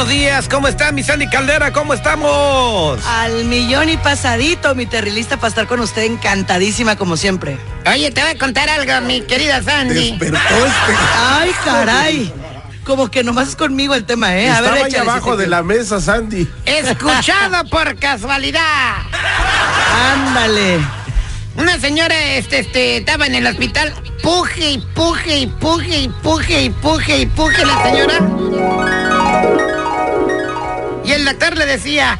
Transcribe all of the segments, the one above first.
Buenos días, ¿cómo está mi Sandy Caldera? ¿Cómo estamos? Al millón y pasadito, mi terrilista, para estar con usted encantadísima como siempre. Oye, te voy a contar algo, mi querida Sandy. Ay, caray. Como que nomás es conmigo el tema, ¿eh? A ver, Estaba ahí abajo de la mesa, Sandy. Escuchado por casualidad. Ándale. Una señora este, este, estaba en el hospital. Puje y puje y puje y puje y puje y puje la señora. Decía,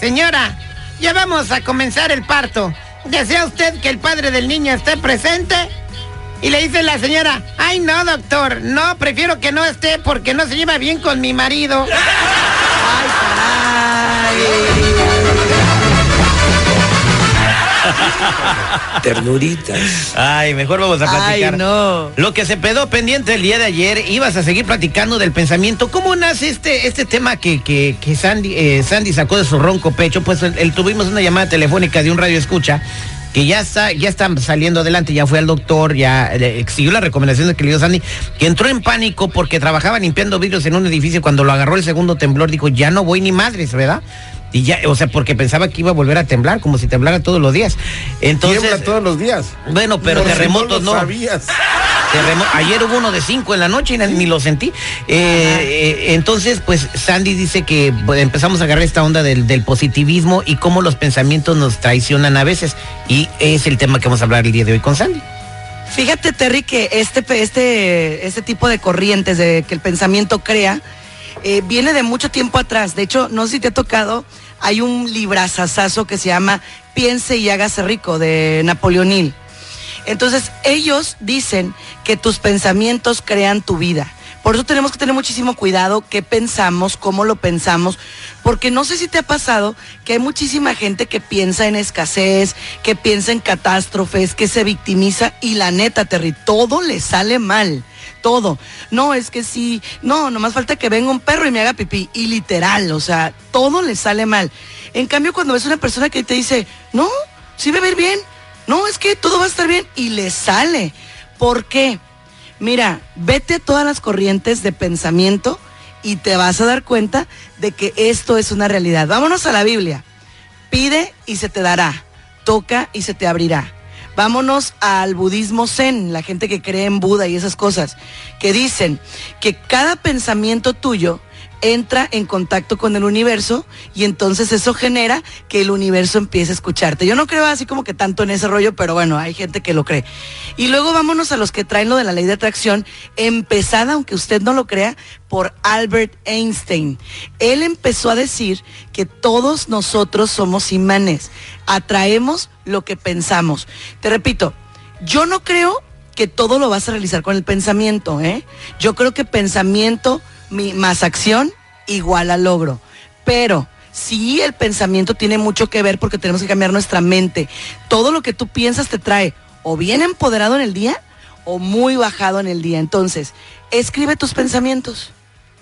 señora, ya vamos a comenzar el parto. ¿Desea usted que el padre del niño esté presente? Y le dice la señora, ay no, doctor, no, prefiero que no esté porque no se lleva bien con mi marido. Ternuritas. Ay, mejor vamos a platicar. Ay, no. Lo que se quedó pendiente el día de ayer, ibas a seguir platicando del pensamiento. ¿Cómo nace este, este tema que, que, que Sandy, eh, Sandy sacó de su ronco pecho? Pues él, él tuvimos una llamada telefónica de un radio escucha que ya está, ya está saliendo adelante, ya fue al doctor, ya eh, siguió la recomendación de que le dio Sandy, que entró en pánico porque trabajaba limpiando vidrios en un edificio. Cuando lo agarró el segundo temblor, dijo, ya no voy ni madres, ¿verdad? Y ya, o sea, porque pensaba que iba a volver a temblar, como si temblara todos los días. Entonces, Tiembla todos los días. bueno, pero Por si terremotos no. no. lo sabías. Terremo- Ayer hubo uno de cinco en la noche y ni lo sentí. Eh, eh, entonces, pues Sandy dice que pues, empezamos a agarrar esta onda del, del positivismo y cómo los pensamientos nos traicionan a veces. Y es el tema que vamos a hablar el día de hoy con Sandy. Fíjate, Terry, que este, este, este tipo de corrientes de que el pensamiento crea eh, viene de mucho tiempo atrás. De hecho, no sé si te ha tocado, hay un librazazazo que se llama Piense y hágase rico de Napoleón. Entonces, ellos dicen que tus pensamientos crean tu vida. Por eso tenemos que tener muchísimo cuidado qué pensamos, cómo lo pensamos, porque no sé si te ha pasado que hay muchísima gente que piensa en escasez, que piensa en catástrofes, que se victimiza y la neta, Terry, todo le sale mal. Todo. No, es que sí, no, nomás falta que venga un perro y me haga pipí. Y literal, o sea, todo le sale mal. En cambio, cuando ves una persona que te dice, no, sí va a ir bien, no, es que todo va a estar bien y le sale. ¿Por qué? Mira, vete a todas las corrientes de pensamiento y te vas a dar cuenta de que esto es una realidad. Vámonos a la Biblia. Pide y se te dará. Toca y se te abrirá. Vámonos al budismo zen, la gente que cree en Buda y esas cosas, que dicen que cada pensamiento tuyo entra en contacto con el universo y entonces eso genera que el universo empiece a escucharte. Yo no creo así como que tanto en ese rollo, pero bueno, hay gente que lo cree. Y luego vámonos a los que traen lo de la ley de atracción, empezada, aunque usted no lo crea, por Albert Einstein. Él empezó a decir que todos nosotros somos imanes, atraemos lo que pensamos. Te repito, yo no creo que todo lo vas a realizar con el pensamiento, ¿eh? Yo creo que pensamiento mi- más acción igual a logro. Pero sí el pensamiento tiene mucho que ver porque tenemos que cambiar nuestra mente. Todo lo que tú piensas te trae o bien empoderado en el día o muy bajado en el día. Entonces, escribe tus pensamientos.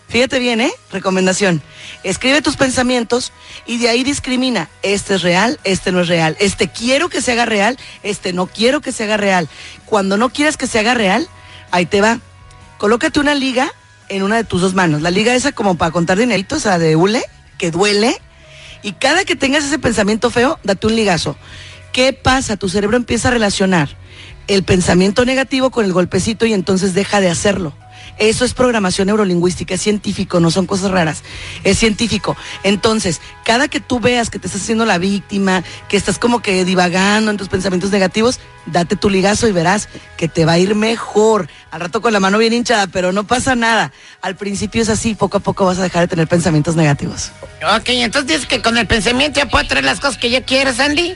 Fíjate bien, ¿eh? Recomendación. Escribe tus pensamientos y de ahí discrimina. Este es real, este no es real. Este quiero que se haga real, este no quiero que se haga real. Cuando no quieras que se haga real, ahí te va. Colócate una liga en una de tus dos manos. La liga esa como para contar dineritos, o sea, de hule, que duele. Y cada que tengas ese pensamiento feo, date un ligazo. ¿Qué pasa? Tu cerebro empieza a relacionar el pensamiento negativo con el golpecito y entonces deja de hacerlo. Eso es programación neurolingüística, es científico, no son cosas raras, es científico. Entonces, cada que tú veas que te estás haciendo la víctima, que estás como que divagando en tus pensamientos negativos, date tu ligazo y verás que te va a ir mejor. Al rato con la mano bien hinchada, pero no pasa nada. Al principio es así, poco a poco vas a dejar de tener pensamientos negativos. Ok, entonces dices que con el pensamiento ya puedo traer las cosas que yo quiero, Sandy.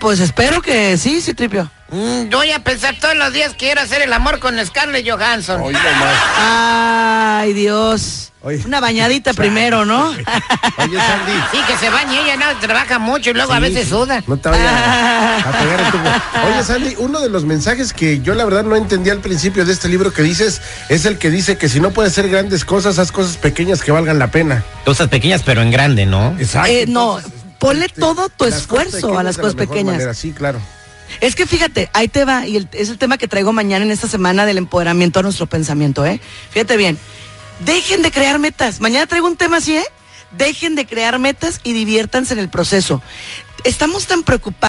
Pues espero que sí, sí, Tripio. Mm, voy a pensar todos los días que quiero hacer el amor con Scarlett Johansson. Nomás. Ay, Dios. Oye. Una bañadita primero, ¿no? Oye, Sandy. Sí, que se bañe ella, no, trabaja mucho y luego a veces suda. No te vayas a, a pegar el tubo. Oye, Sandy, uno de los mensajes que yo la verdad no entendí al principio de este libro que dices es el que dice que si no puedes hacer grandes cosas, haz cosas pequeñas que valgan la pena. Cosas pequeñas pero en grande, ¿no? Exacto. Eh, no, ponle todo tu esfuerzo a las cosas pequeñas. manera, Sí, claro. Es que fíjate, ahí te va, y es el tema que traigo mañana en esta semana del empoderamiento a nuestro pensamiento, ¿eh? Fíjate bien, dejen de crear metas. Mañana traigo un tema así, ¿eh? Dejen de crear metas y diviértanse en el proceso. Estamos tan preocupados.